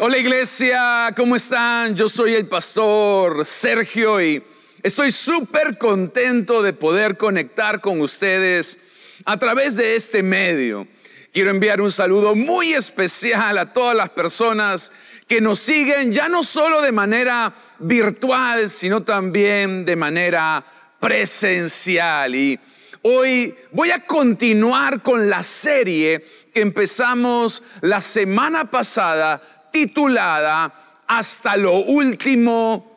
Hola iglesia, ¿cómo están? Yo soy el pastor Sergio y estoy súper contento de poder conectar con ustedes a través de este medio. Quiero enviar un saludo muy especial a todas las personas que nos siguen, ya no solo de manera virtual, sino también de manera presencial. Y hoy voy a continuar con la serie que empezamos la semana pasada titulada Hasta lo último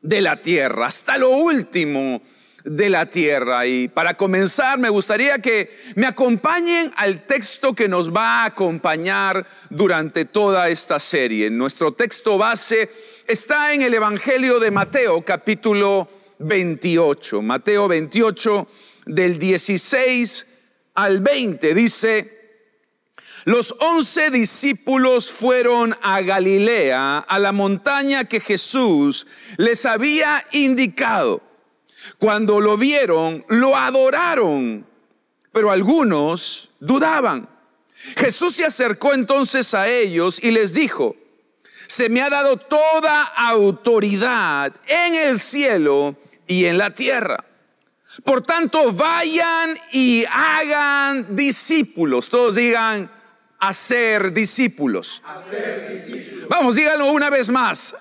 de la tierra, hasta lo último de la tierra. Y para comenzar, me gustaría que me acompañen al texto que nos va a acompañar durante toda esta serie. Nuestro texto base está en el Evangelio de Mateo, capítulo 28. Mateo 28, del 16 al 20, dice, los once discípulos fueron a Galilea, a la montaña que Jesús les había indicado. Cuando lo vieron, lo adoraron, pero algunos dudaban. Jesús se acercó entonces a ellos y les dijo, se me ha dado toda autoridad en el cielo y en la tierra. Por tanto, vayan y hagan discípulos. Todos digan, hacer discípulos. Vamos, díganlo una vez más.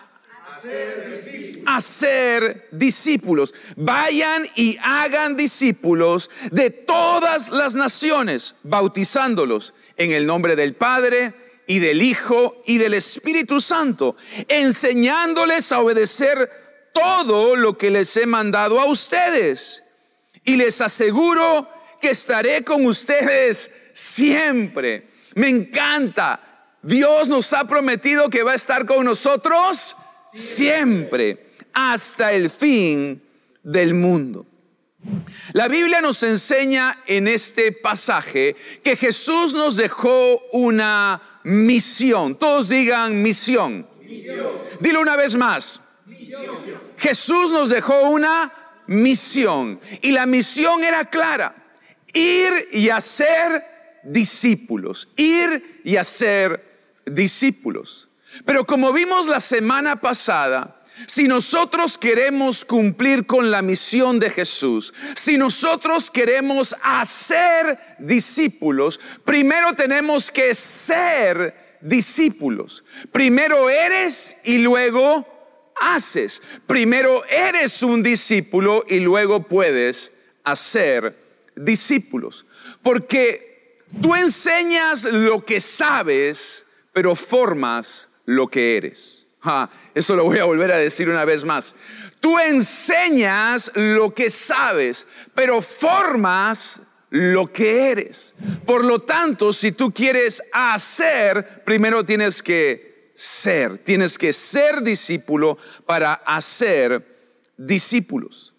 Hacer discípulos. Vayan y hagan discípulos de todas las naciones, bautizándolos en el nombre del Padre y del Hijo y del Espíritu Santo, enseñándoles a obedecer todo lo que les he mandado a ustedes. Y les aseguro que estaré con ustedes siempre me encanta. Dios nos ha prometido que va a estar con nosotros siempre, hasta el fin del mundo. La Biblia nos enseña en este pasaje que Jesús nos dejó una misión. Todos digan misión. Dilo una vez más. Jesús nos dejó una misión. Y la misión era clara. Ir y hacer discípulos, ir y hacer discípulos. Pero como vimos la semana pasada, si nosotros queremos cumplir con la misión de Jesús, si nosotros queremos hacer discípulos, primero tenemos que ser discípulos. Primero eres y luego haces. Primero eres un discípulo y luego puedes hacer discípulos. Porque Tú enseñas lo que sabes, pero formas lo que eres. eso lo voy a volver a decir una vez más. Tú enseñas lo que sabes, pero formas lo que eres. Por lo tanto, si tú quieres hacer, primero tienes que ser. Tienes que ser discípulo para hacer discípulos.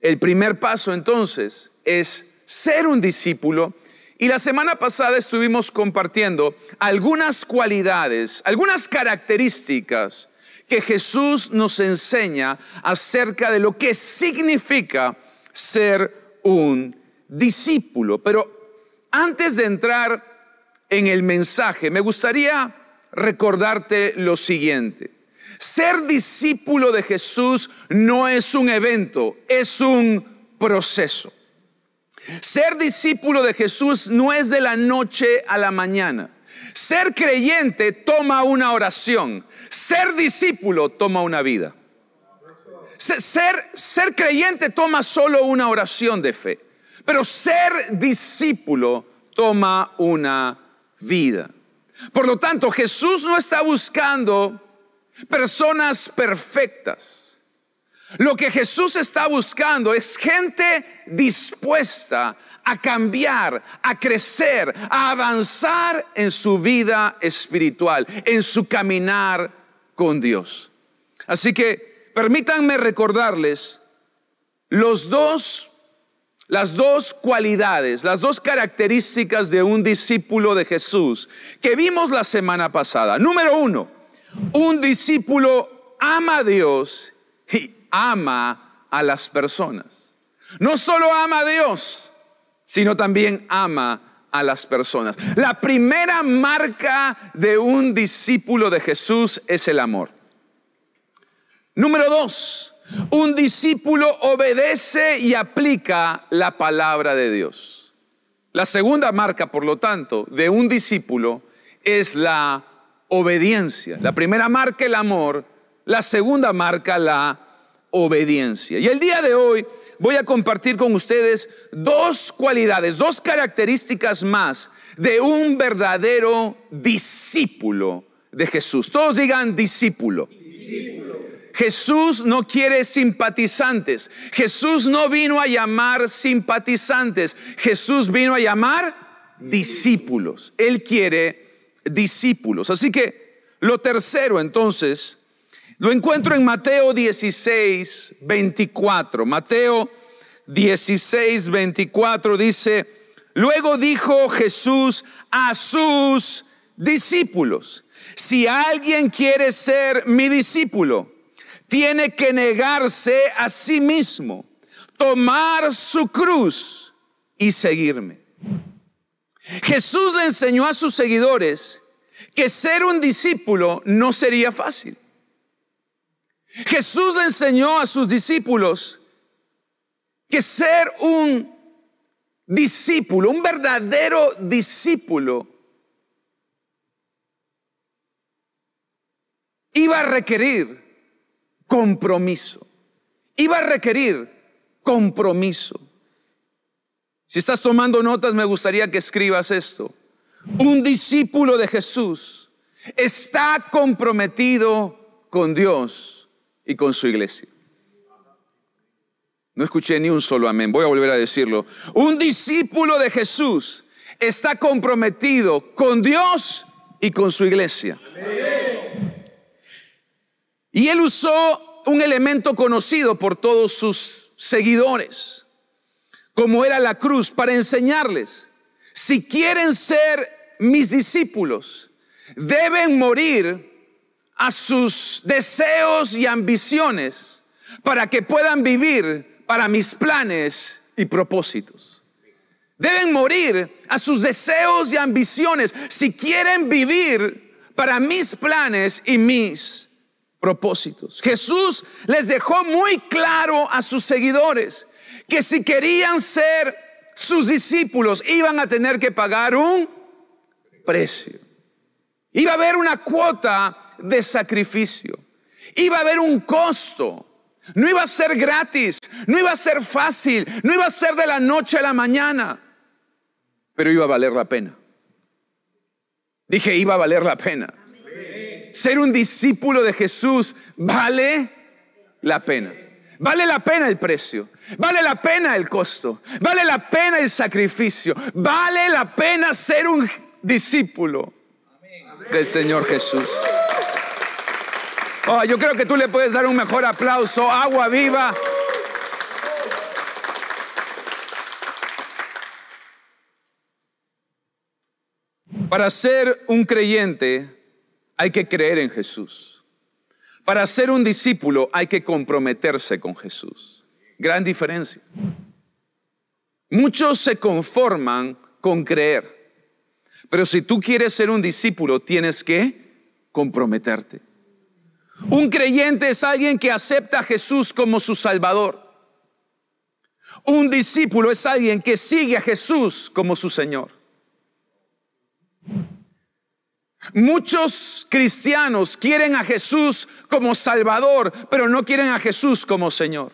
El primer paso entonces es ser un discípulo y la semana pasada estuvimos compartiendo algunas cualidades, algunas características que Jesús nos enseña acerca de lo que significa ser un discípulo. Pero antes de entrar en el mensaje, me gustaría recordarte lo siguiente. Ser discípulo de Jesús no es un evento, es un proceso. Ser discípulo de Jesús no es de la noche a la mañana. Ser creyente toma una oración. Ser discípulo toma una vida. Ser, ser creyente toma solo una oración de fe. Pero ser discípulo toma una vida. Por lo tanto, Jesús no está buscando personas perfectas. Lo que Jesús está buscando es gente dispuesta a cambiar, a crecer, a avanzar en su vida espiritual, en su caminar con Dios. Así que permítanme recordarles los dos las dos cualidades, las dos características de un discípulo de Jesús que vimos la semana pasada. Número uno, un discípulo ama a Dios ama a las personas. No solo ama a Dios, sino también ama a las personas. La primera marca de un discípulo de Jesús es el amor. Número dos, un discípulo obedece y aplica la palabra de Dios. La segunda marca, por lo tanto, de un discípulo es la obediencia. La primera marca el amor, la segunda marca la obediencia. Y el día de hoy voy a compartir con ustedes dos cualidades, dos características más de un verdadero discípulo de Jesús. Todos digan discípulo. Jesús no quiere simpatizantes. Jesús no vino a llamar simpatizantes. Jesús vino a llamar discípulos. Él quiere discípulos. Así que lo tercero entonces lo encuentro en Mateo 16, 24. Mateo 16, 24 dice, luego dijo Jesús a sus discípulos, si alguien quiere ser mi discípulo, tiene que negarse a sí mismo, tomar su cruz y seguirme. Jesús le enseñó a sus seguidores que ser un discípulo no sería fácil. Jesús le enseñó a sus discípulos que ser un discípulo, un verdadero discípulo, iba a requerir compromiso. Iba a requerir compromiso. Si estás tomando notas, me gustaría que escribas esto. Un discípulo de Jesús está comprometido con Dios y con su iglesia. No escuché ni un solo amén, voy a volver a decirlo. Un discípulo de Jesús está comprometido con Dios y con su iglesia. Y él usó un elemento conocido por todos sus seguidores, como era la cruz, para enseñarles, si quieren ser mis discípulos, deben morir a sus deseos y ambiciones para que puedan vivir para mis planes y propósitos. Deben morir a sus deseos y ambiciones si quieren vivir para mis planes y mis propósitos. Jesús les dejó muy claro a sus seguidores que si querían ser sus discípulos iban a tener que pagar un precio. Iba a haber una cuota de sacrificio. Iba a haber un costo. No iba a ser gratis, no iba a ser fácil, no iba a ser de la noche a la mañana, pero iba a valer la pena. Dije, iba a valer la pena. Ser un discípulo de Jesús vale la pena. Vale la pena el precio, vale la pena el costo, vale la pena el sacrificio, vale la pena ser un discípulo del Señor Jesús. Oh, yo creo que tú le puedes dar un mejor aplauso. Agua viva. Para ser un creyente hay que creer en Jesús. Para ser un discípulo hay que comprometerse con Jesús. Gran diferencia. Muchos se conforman con creer. Pero si tú quieres ser un discípulo, tienes que comprometerte. Un creyente es alguien que acepta a Jesús como su Salvador. Un discípulo es alguien que sigue a Jesús como su Señor. Muchos cristianos quieren a Jesús como Salvador, pero no quieren a Jesús como Señor.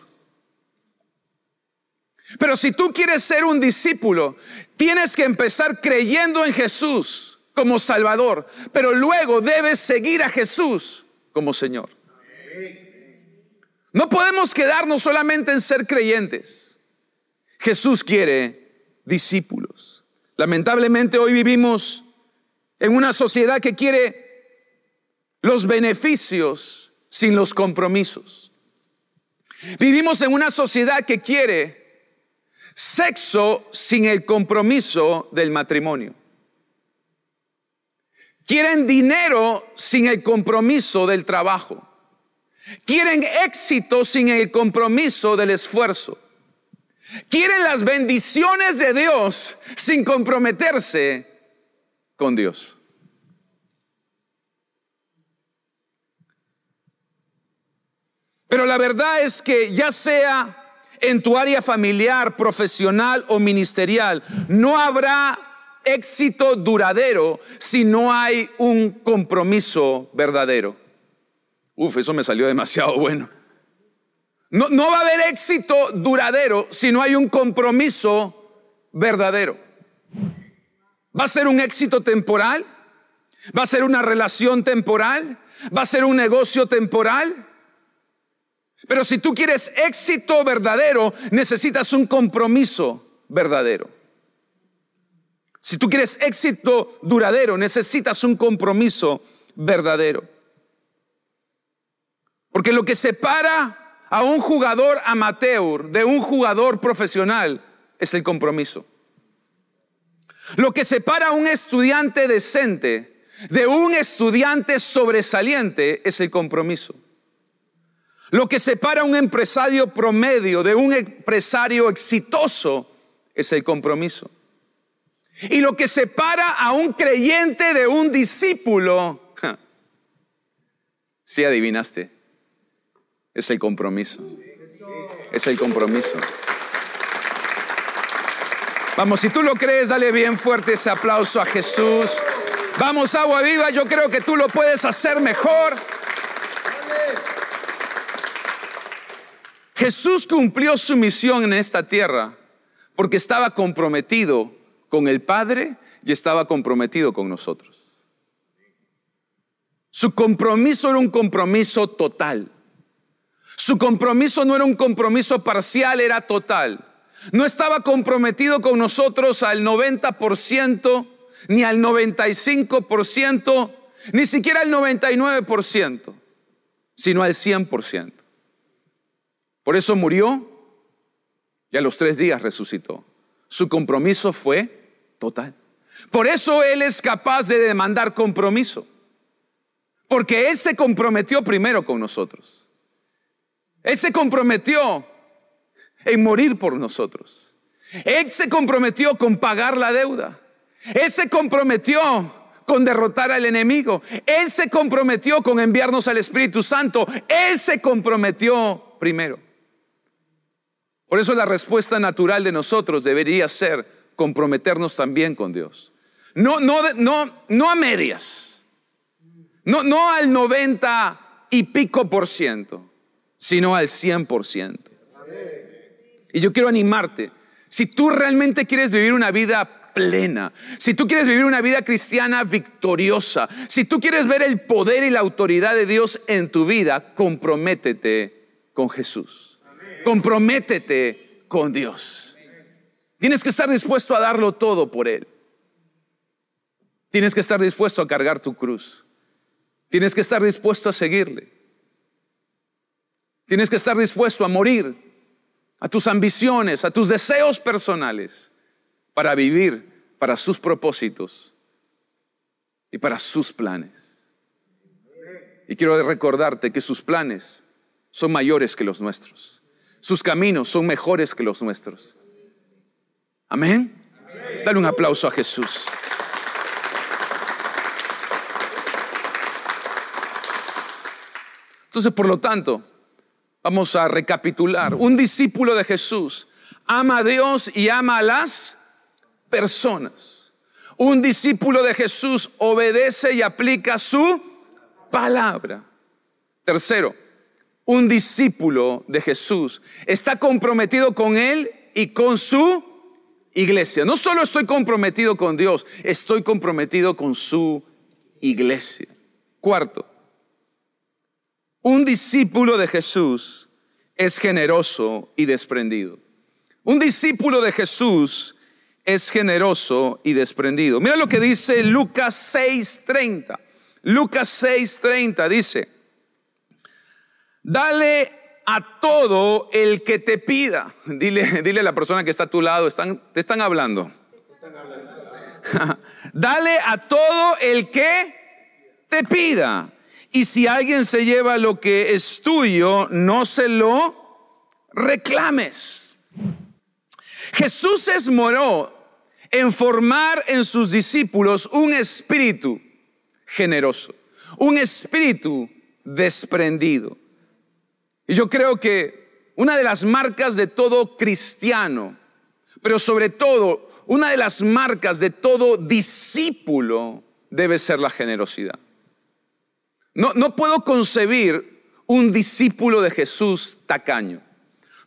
Pero si tú quieres ser un discípulo, tienes que empezar creyendo en Jesús como Salvador, pero luego debes seguir a Jesús como Señor. No podemos quedarnos solamente en ser creyentes. Jesús quiere discípulos. Lamentablemente hoy vivimos en una sociedad que quiere los beneficios sin los compromisos. Vivimos en una sociedad que quiere sexo sin el compromiso del matrimonio. Quieren dinero sin el compromiso del trabajo. Quieren éxito sin el compromiso del esfuerzo. Quieren las bendiciones de Dios sin comprometerse con Dios. Pero la verdad es que ya sea en tu área familiar, profesional o ministerial, no habrá éxito duradero si no hay un compromiso verdadero. Uf, eso me salió demasiado bueno. No, no va a haber éxito duradero si no hay un compromiso verdadero. Va a ser un éxito temporal, va a ser una relación temporal, va a ser un negocio temporal. Pero si tú quieres éxito verdadero, necesitas un compromiso verdadero. Si tú quieres éxito duradero, necesitas un compromiso verdadero. Porque lo que separa a un jugador amateur de un jugador profesional es el compromiso. Lo que separa a un estudiante decente de un estudiante sobresaliente es el compromiso. Lo que separa a un empresario promedio de un empresario exitoso es el compromiso. Y lo que separa a un creyente de un discípulo, si adivinaste, es el compromiso. Es el compromiso. Vamos, si tú lo crees, dale bien fuerte ese aplauso a Jesús. Vamos, agua viva, yo creo que tú lo puedes hacer mejor. Jesús cumplió su misión en esta tierra porque estaba comprometido con el Padre y estaba comprometido con nosotros. Su compromiso era un compromiso total. Su compromiso no era un compromiso parcial, era total. No estaba comprometido con nosotros al 90%, ni al 95%, ni siquiera al 99%, sino al 100%. Por eso murió y a los tres días resucitó. Su compromiso fue total. Por eso Él es capaz de demandar compromiso. Porque Él se comprometió primero con nosotros. Él se comprometió en morir por nosotros. Él se comprometió con pagar la deuda. Él se comprometió con derrotar al enemigo. Él se comprometió con enviarnos al Espíritu Santo. Él se comprometió primero. Por eso la respuesta natural de nosotros debería ser comprometernos también con Dios. No, no, no, no a medias, no, no al 90 y pico por ciento, sino al 100 por ciento. Y yo quiero animarte, si tú realmente quieres vivir una vida plena, si tú quieres vivir una vida cristiana victoriosa, si tú quieres ver el poder y la autoridad de Dios en tu vida, comprométete con Jesús. Comprométete con Dios. Tienes que estar dispuesto a darlo todo por Él. Tienes que estar dispuesto a cargar tu cruz. Tienes que estar dispuesto a seguirle. Tienes que estar dispuesto a morir a tus ambiciones, a tus deseos personales, para vivir para sus propósitos y para sus planes. Y quiero recordarte que sus planes son mayores que los nuestros. Sus caminos son mejores que los nuestros. Amén. Dale un aplauso a Jesús. Entonces, por lo tanto, vamos a recapitular. Un discípulo de Jesús ama a Dios y ama a las personas. Un discípulo de Jesús obedece y aplica su palabra. Tercero, un discípulo de Jesús está comprometido con Él y con su iglesia. No solo estoy comprometido con Dios, estoy comprometido con su iglesia. Cuarto, un discípulo de Jesús es generoso y desprendido. Un discípulo de Jesús es generoso y desprendido. Mira lo que dice Lucas 6:30. Lucas 6:30 dice, dale a todo el que te pida. Dile, dile a la persona que está a tu lado, están, te están hablando. Dale a todo el que te pida. Y si alguien se lleva lo que es tuyo, no se lo reclames. Jesús se esmoró en formar en sus discípulos un espíritu generoso, un espíritu desprendido. Y yo creo que una de las marcas de todo cristiano, pero sobre todo una de las marcas de todo discípulo debe ser la generosidad. No, no puedo concebir un discípulo de Jesús tacaño.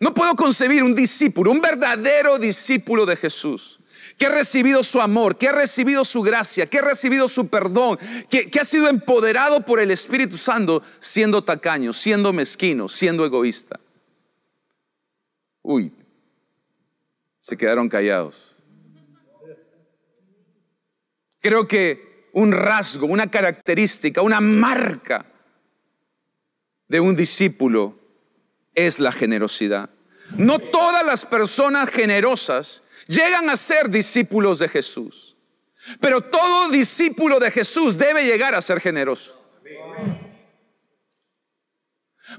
No puedo concebir un discípulo, un verdadero discípulo de Jesús, que ha recibido su amor, que ha recibido su gracia, que ha recibido su perdón, que, ha sido empoderado por el Espíritu Santo, siendo tacaño, siendo mezquino, siendo egoísta. Uy, se quedaron callados. Creo que un rasgo, una característica, una marca de un discípulo es la generosidad. No todas las personas generosas llegan a ser discípulos de Jesús, pero todo discípulo de Jesús debe llegar a ser generoso.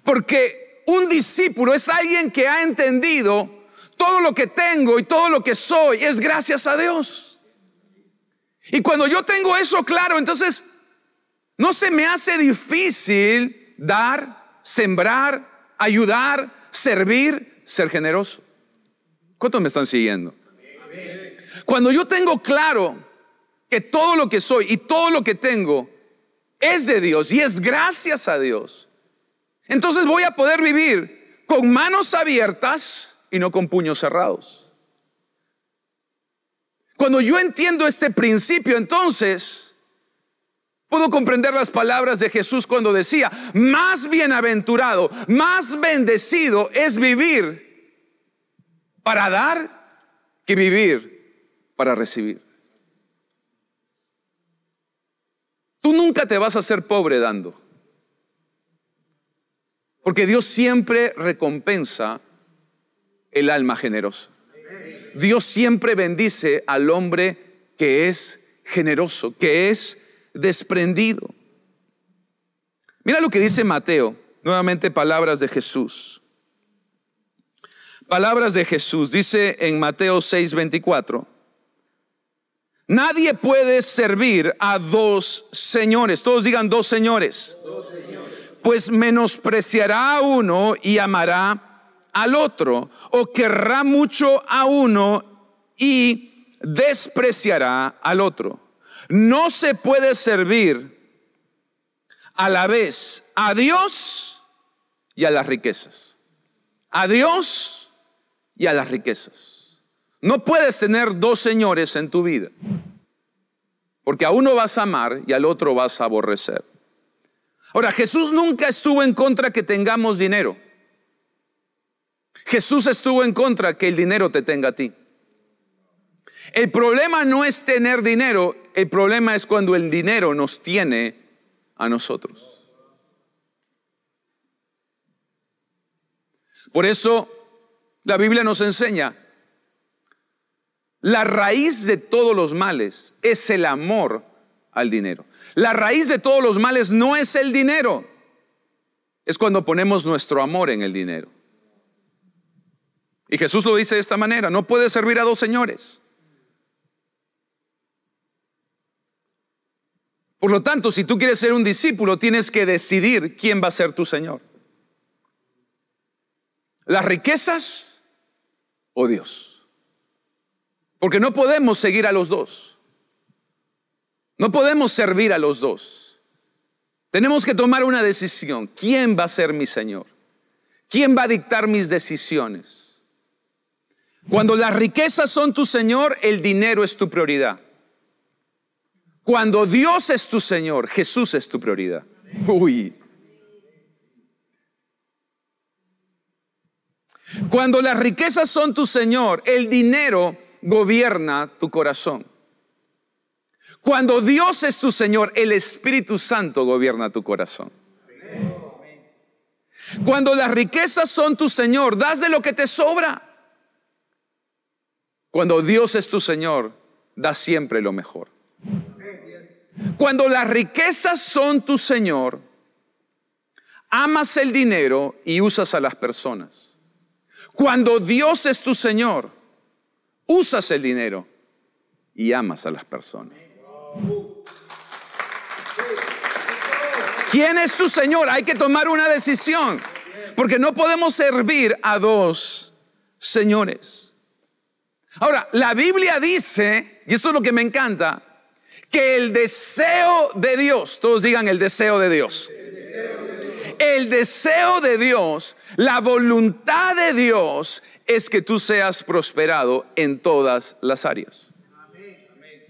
Porque un discípulo es alguien que ha entendido todo lo que tengo y todo lo que soy es gracias a Dios. Y cuando yo tengo eso claro, entonces no se me hace difícil dar, sembrar, ayudar, servir, ser generoso. ¿Cuántos me están siguiendo? Cuando yo tengo claro que todo lo que soy y todo lo que tengo es de Dios y es gracias a Dios, entonces voy a poder vivir con manos abiertas y no con puños cerrados. Cuando yo entiendo este principio, entonces Puedo comprender las palabras de Jesús cuando decía, más bienaventurado, más bendecido es vivir para dar que vivir para recibir. Tú nunca te vas a hacer pobre dando, porque Dios siempre recompensa el alma generosa. Dios siempre bendice al hombre que es generoso, que es desprendido. Mira lo que dice Mateo, nuevamente palabras de Jesús. Palabras de Jesús, dice en Mateo 6:24. Nadie puede servir a dos señores. Todos digan dos señores. Pues menospreciará a uno y amará al otro. O querrá mucho a uno y despreciará al otro. No se puede servir a la vez a Dios y a las riquezas. A Dios y a las riquezas. No puedes tener dos señores en tu vida. Porque a uno vas a amar y al otro vas a aborrecer. Ahora, Jesús nunca estuvo en contra que tengamos dinero. Jesús estuvo en contra que el dinero te tenga a ti. El problema no es tener dinero, el problema es cuando el dinero nos tiene a nosotros. Por eso la Biblia nos enseña, la raíz de todos los males es el amor al dinero. La raíz de todos los males no es el dinero, es cuando ponemos nuestro amor en el dinero. Y Jesús lo dice de esta manera, no puede servir a dos señores. Por lo tanto, si tú quieres ser un discípulo, tienes que decidir quién va a ser tu Señor. ¿Las riquezas o Dios? Porque no podemos seguir a los dos. No podemos servir a los dos. Tenemos que tomar una decisión. ¿Quién va a ser mi Señor? ¿Quién va a dictar mis decisiones? Cuando las riquezas son tu Señor, el dinero es tu prioridad. Cuando Dios es tu Señor, Jesús es tu prioridad. Uy. Cuando las riquezas son tu Señor, el dinero gobierna tu corazón. Cuando Dios es tu Señor, el Espíritu Santo gobierna tu corazón. Cuando las riquezas son tu Señor, das de lo que te sobra. Cuando Dios es tu Señor, das siempre lo mejor. Cuando las riquezas son tu Señor, amas el dinero y usas a las personas. Cuando Dios es tu Señor, usas el dinero y amas a las personas. ¿Quién es tu Señor? Hay que tomar una decisión. Porque no podemos servir a dos señores. Ahora, la Biblia dice, y esto es lo que me encanta, que el deseo de Dios, todos digan el deseo de Dios. El deseo de Dios, la voluntad de Dios es que tú seas prosperado en todas las áreas.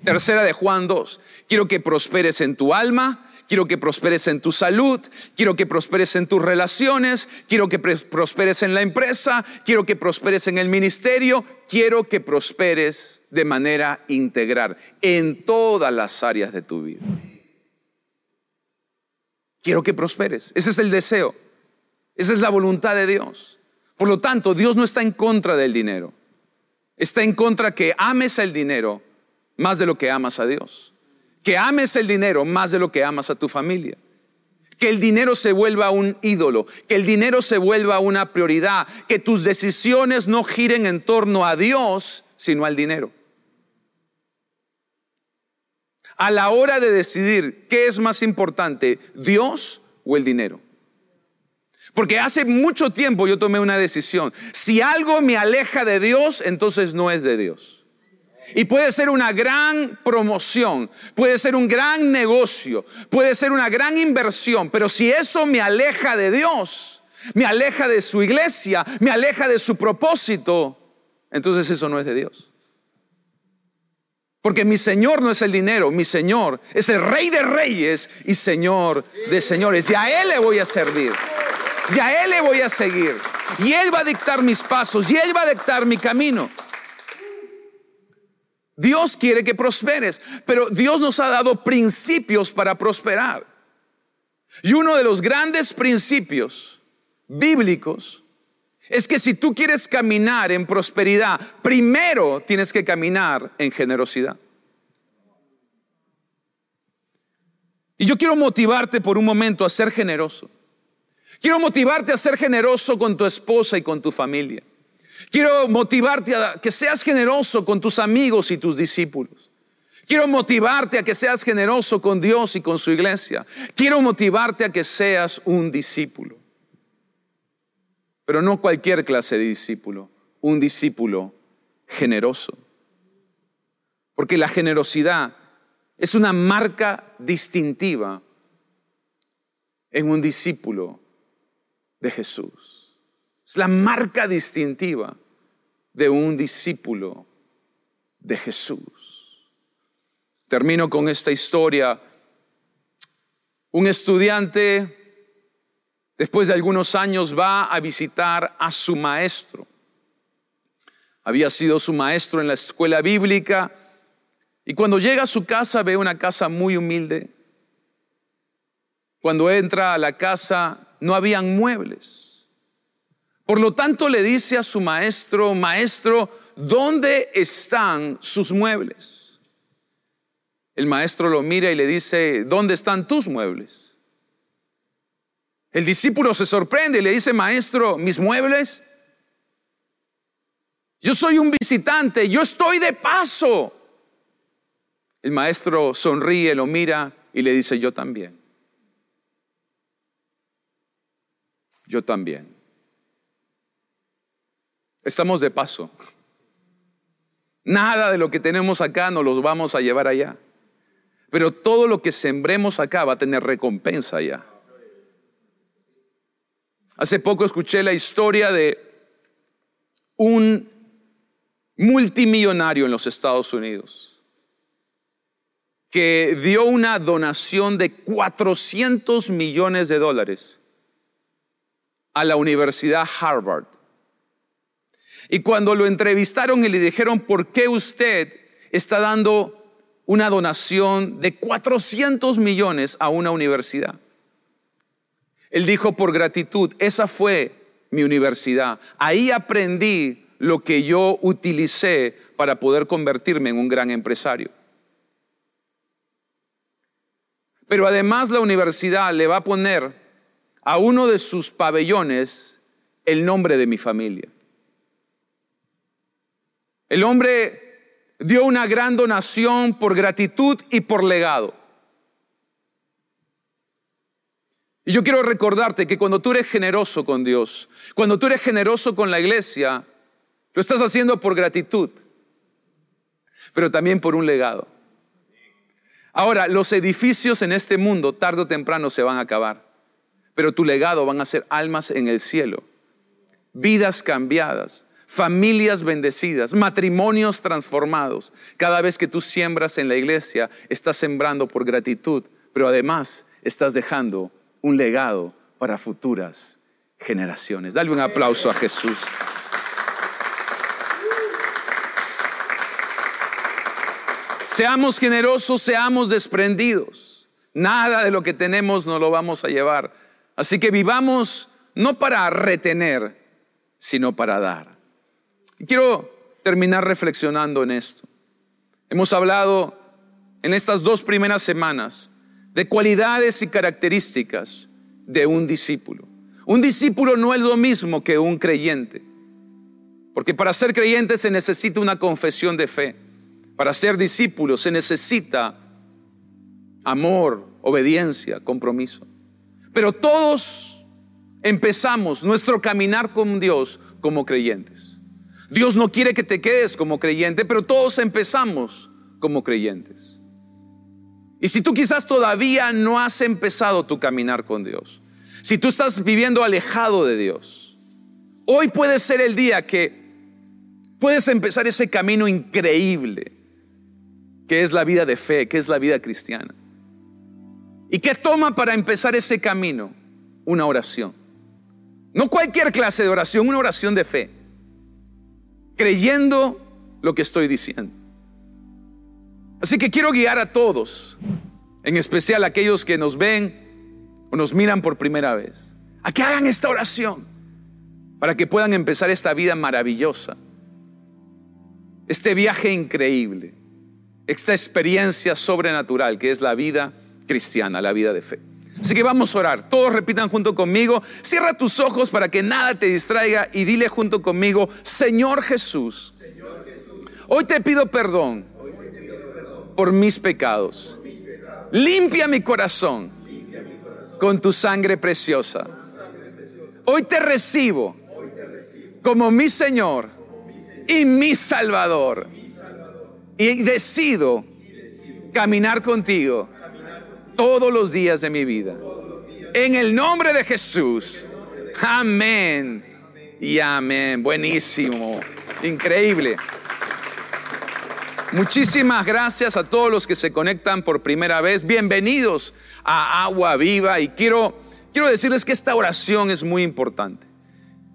Tercera de Juan 2. Quiero que prosperes en tu alma, quiero que prosperes en tu salud, quiero que prosperes en tus relaciones, quiero que prosperes en la empresa, quiero que prosperes en el ministerio, quiero que prosperes de manera integral en todas las áreas de tu vida. Quiero que prosperes. Ese es el deseo. Esa es la voluntad de Dios. Por lo tanto, Dios no está en contra del dinero. Está en contra que ames el dinero más de lo que amas a Dios. Que ames el dinero más de lo que amas a tu familia. Que el dinero se vuelva un ídolo, que el dinero se vuelva una prioridad, que tus decisiones no giren en torno a Dios, sino al dinero. A la hora de decidir qué es más importante, Dios o el dinero. Porque hace mucho tiempo yo tomé una decisión. Si algo me aleja de Dios, entonces no es de Dios. Y puede ser una gran promoción, puede ser un gran negocio, puede ser una gran inversión, pero si eso me aleja de Dios, me aleja de su iglesia, me aleja de su propósito, entonces eso no es de Dios. Porque mi Señor no es el dinero, mi Señor es el Rey de Reyes y Señor de Señores. Y a Él le voy a servir. Y a Él le voy a seguir. Y Él va a dictar mis pasos. Y Él va a dictar mi camino. Dios quiere que prosperes, pero Dios nos ha dado principios para prosperar. Y uno de los grandes principios bíblicos es que si tú quieres caminar en prosperidad, primero tienes que caminar en generosidad. Y yo quiero motivarte por un momento a ser generoso. Quiero motivarte a ser generoso con tu esposa y con tu familia. Quiero motivarte a que seas generoso con tus amigos y tus discípulos. Quiero motivarte a que seas generoso con Dios y con su iglesia. Quiero motivarte a que seas un discípulo. Pero no cualquier clase de discípulo, un discípulo generoso. Porque la generosidad es una marca distintiva en un discípulo de Jesús. Es la marca distintiva de un discípulo de Jesús. Termino con esta historia. Un estudiante, después de algunos años, va a visitar a su maestro. Había sido su maestro en la escuela bíblica y cuando llega a su casa ve una casa muy humilde. Cuando entra a la casa no habían muebles. Por lo tanto le dice a su maestro, maestro, ¿dónde están sus muebles? El maestro lo mira y le dice, ¿dónde están tus muebles? El discípulo se sorprende y le dice, maestro, ¿mis muebles? Yo soy un visitante, yo estoy de paso. El maestro sonríe, lo mira y le dice, yo también. Yo también. Estamos de paso. Nada de lo que tenemos acá nos los vamos a llevar allá. Pero todo lo que sembremos acá va a tener recompensa allá. Hace poco escuché la historia de un multimillonario en los Estados Unidos que dio una donación de 400 millones de dólares a la Universidad Harvard y cuando lo entrevistaron y le dijeron, ¿por qué usted está dando una donación de 400 millones a una universidad? Él dijo, por gratitud, esa fue mi universidad. Ahí aprendí lo que yo utilicé para poder convertirme en un gran empresario. Pero además la universidad le va a poner a uno de sus pabellones el nombre de mi familia. El hombre dio una gran donación por gratitud y por legado. Y yo quiero recordarte que cuando tú eres generoso con Dios, cuando tú eres generoso con la iglesia, lo estás haciendo por gratitud, pero también por un legado. Ahora, los edificios en este mundo tarde o temprano se van a acabar, pero tu legado van a ser almas en el cielo, vidas cambiadas, familias bendecidas, matrimonios transformados. Cada vez que tú siembras en la iglesia, estás sembrando por gratitud, pero además estás dejando un legado para futuras generaciones. Dale un aplauso a Jesús. Seamos generosos, seamos desprendidos. Nada de lo que tenemos nos lo vamos a llevar. Así que vivamos no para retener, sino para dar. Y quiero terminar reflexionando en esto. Hemos hablado en estas dos primeras semanas de cualidades y características de un discípulo. Un discípulo no es lo mismo que un creyente, porque para ser creyente se necesita una confesión de fe. Para ser discípulo se necesita amor, obediencia, compromiso. Pero todos empezamos nuestro caminar con Dios como creyentes. Dios no quiere que te quedes como creyente, pero todos empezamos como creyentes. Y si tú quizás todavía no has empezado tu caminar con Dios, si tú estás viviendo alejado de Dios, hoy puede ser el día que puedes empezar ese camino increíble qué es la vida de fe, qué es la vida cristiana. ¿Y qué toma para empezar ese camino? Una oración. No cualquier clase de oración, una oración de fe. Creyendo lo que estoy diciendo. Así que quiero guiar a todos, en especial a aquellos que nos ven o nos miran por primera vez, a que hagan esta oración para que puedan empezar esta vida maravillosa, este viaje increíble esta experiencia sobrenatural que es la vida cristiana, la vida de fe. Así que vamos a orar. Todos repitan junto conmigo. Cierra tus ojos para que nada te distraiga y dile junto conmigo, Señor Jesús, hoy te pido perdón por mis pecados. Limpia mi corazón con tu sangre preciosa. Hoy te recibo como mi Señor y mi Salvador y decido caminar contigo todos los días de mi vida. En el nombre de Jesús. Amén. Y amén. Buenísimo. Increíble. Muchísimas gracias a todos los que se conectan por primera vez. Bienvenidos a Agua Viva. Y quiero, quiero decirles que esta oración es muy importante.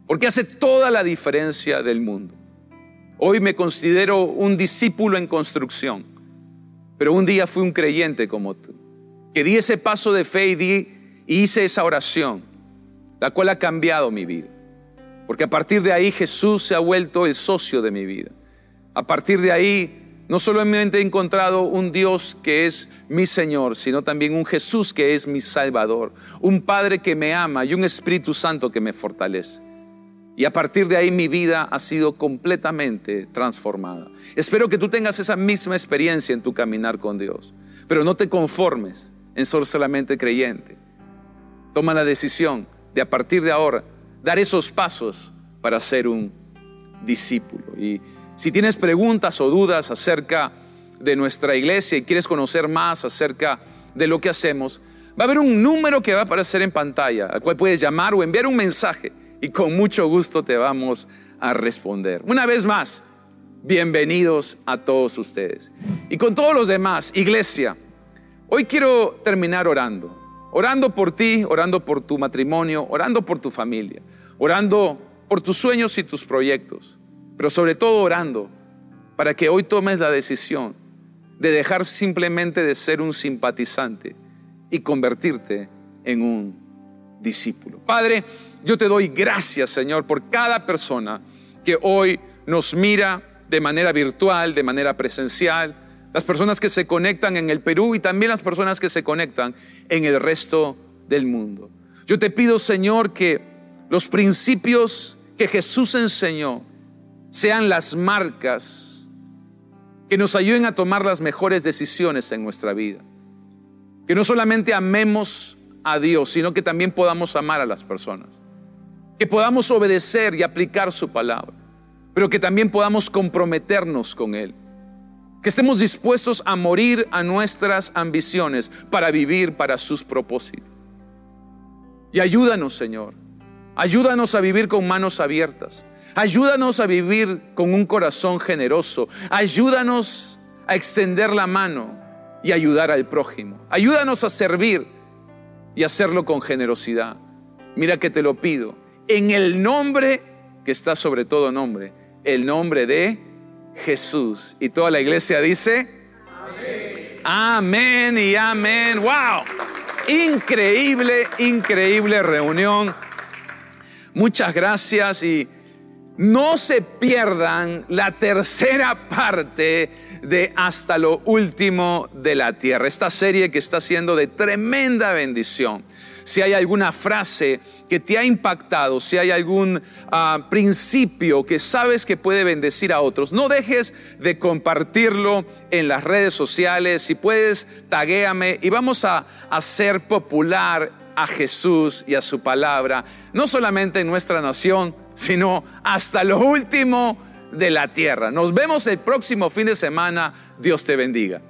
Porque hace toda la diferencia del mundo. Hoy me considero un discípulo en construcción, pero un día fui un creyente como tú, que di ese paso de fe y, di, hice esa oración, la cual ha cambiado mi vida. Porque a partir de ahí Jesús se ha vuelto el socio de mi vida. A partir de ahí no solamente he encontrado un Dios que es mi Señor, sino también un Jesús que es mi Salvador, un Padre que me ama y un Espíritu Santo que me fortalece. Y a partir de ahí mi vida ha sido completamente transformada. Espero que tú tengas esa misma experiencia en tu caminar con Dios. Pero no te conformes en ser solamente creyente. Toma la decisión de a partir de ahora dar esos pasos para ser un discípulo. Si tienes preguntas o dudas acerca de nuestra iglesia y quieres conocer más acerca de lo que hacemos, va a haber un número que va a aparecer en pantalla, al cual puedes llamar o enviar un mensaje y con mucho gusto te vamos a responder. Una vez más, bienvenidos a todos ustedes. Y con todos los demás, iglesia, hoy quiero terminar orando. Orando por ti, orando por tu matrimonio, orando por tu familia, orando por tus sueños y tus proyectos, pero sobre todo orando para que hoy tomes la decisión de dejar simplemente de ser un simpatizante y convertirte en un discípulo. Padre, yo te doy gracias, Señor, por cada persona que hoy nos mira de manera virtual, de manera presencial, las personas que se conectan en el Perú y también las personas que se conectan en el resto del mundo. Yo te pido, Señor, que los principios que Jesús enseñó sean las marcas que nos ayuden a tomar las mejores decisiones en nuestra vida. Que no solamente amemos a Dios, sino que también podamos amar a las personas. Que podamos obedecer y aplicar su palabra, pero que también podamos comprometernos con Él. Que estemos dispuestos a morir a nuestras ambiciones para vivir para sus propósitos. Y ayúdanos, Señor. Ayúdanos a vivir con manos abiertas. Ayúdanos a vivir con un corazón generoso. Ayúdanos a extender la mano y ayudar al prójimo. Ayúdanos a servir y hacerlo con generosidad. Mira que te lo pido. En el nombre que está sobre todo nombre, el nombre de Jesús. Y toda la iglesia dice, amén, amén y amén. ¡Wow! Increíble, increíble reunión. Muchas gracias y no se pierdan la tercera parte de Hasta lo último de la tierra, esta serie que está siendo de tremenda bendición. Si hay alguna frase que te ha impactado, si hay algún ah, principio que sabes que puede bendecir a otros, no dejes de compartirlo en las redes sociales. Si puedes, taguéame y vamos a hacer popular a Jesús y a su palabra, no solamente en nuestra nación, sino hasta lo último de la tierra. Nos vemos el próximo fin de semana. Dios te bendiga.